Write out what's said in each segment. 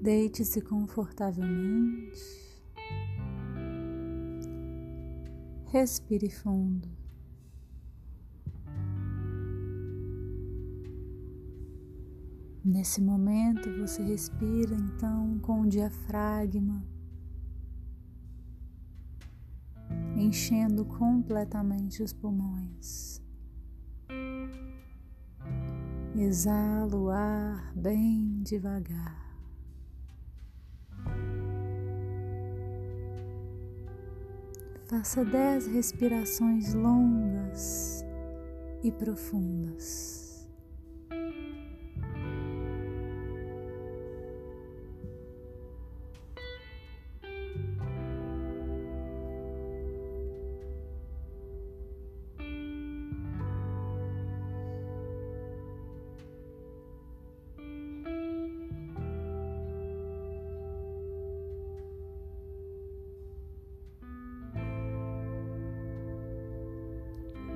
Deite-se confortavelmente. Respire fundo. Nesse momento você respira então com o diafragma, enchendo completamente os pulmões. Exala o ar bem devagar. Faça dez respirações longas e profundas.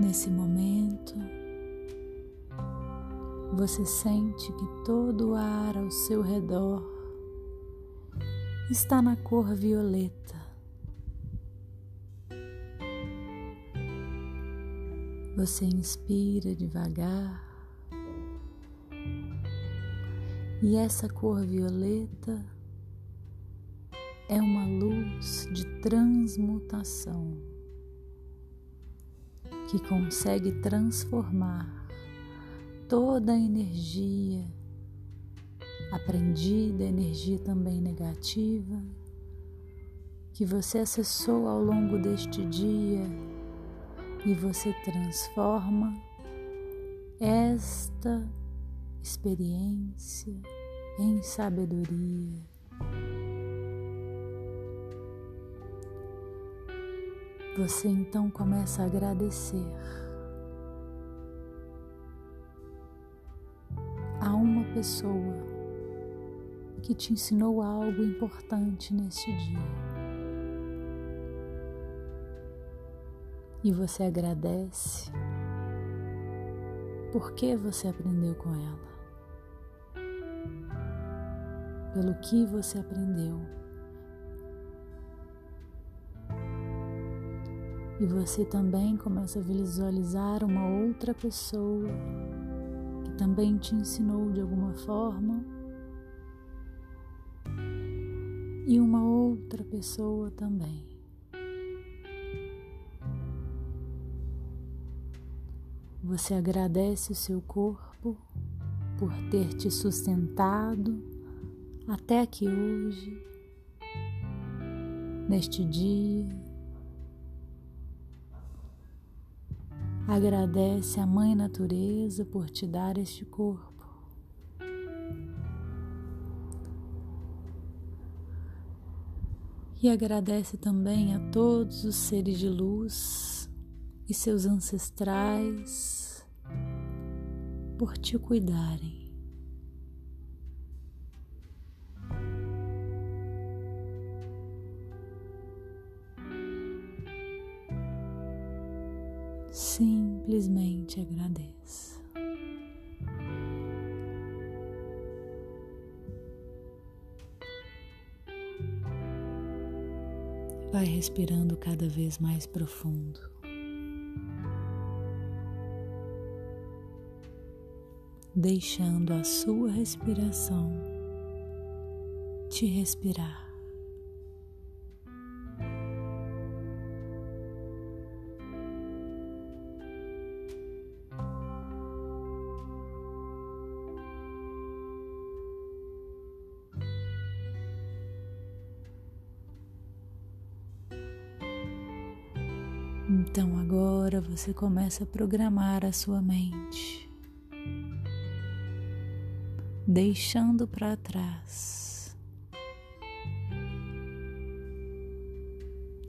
Nesse momento, você sente que todo o ar ao seu redor está na cor violeta. Você inspira devagar. E essa cor violeta é uma luz de transmutação que consegue transformar toda a energia aprendida, energia também negativa, que você acessou ao longo deste dia e você transforma esta experiência em sabedoria Você então começa a agradecer a uma pessoa que te ensinou algo importante neste dia. E você agradece porque você aprendeu com ela, pelo que você aprendeu. E você também começa a visualizar uma outra pessoa que também te ensinou de alguma forma. E uma outra pessoa também. Você agradece o seu corpo por ter te sustentado até aqui hoje, neste dia. Agradece a Mãe Natureza por te dar este corpo. E agradece também a todos os seres de luz e seus ancestrais por te cuidarem. Simplesmente agradeça. Vai respirando cada vez mais profundo. Deixando a sua respiração te respirar. Então agora você começa a programar a sua mente, deixando para trás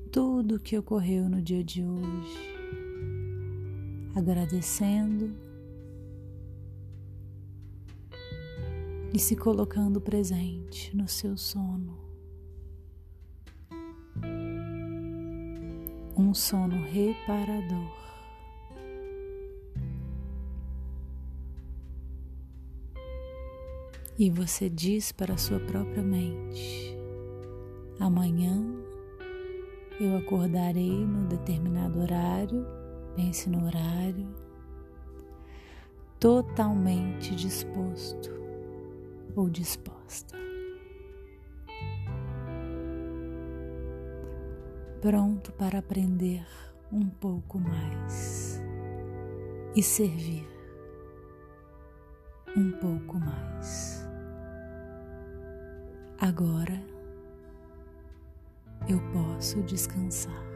tudo o que ocorreu no dia de hoje, agradecendo e se colocando presente no seu sono. Um sono reparador. E você diz para a sua própria mente: amanhã eu acordarei no determinado horário, pense no horário, totalmente disposto ou disposta. Pronto para aprender um pouco mais e servir um pouco mais. Agora eu posso descansar.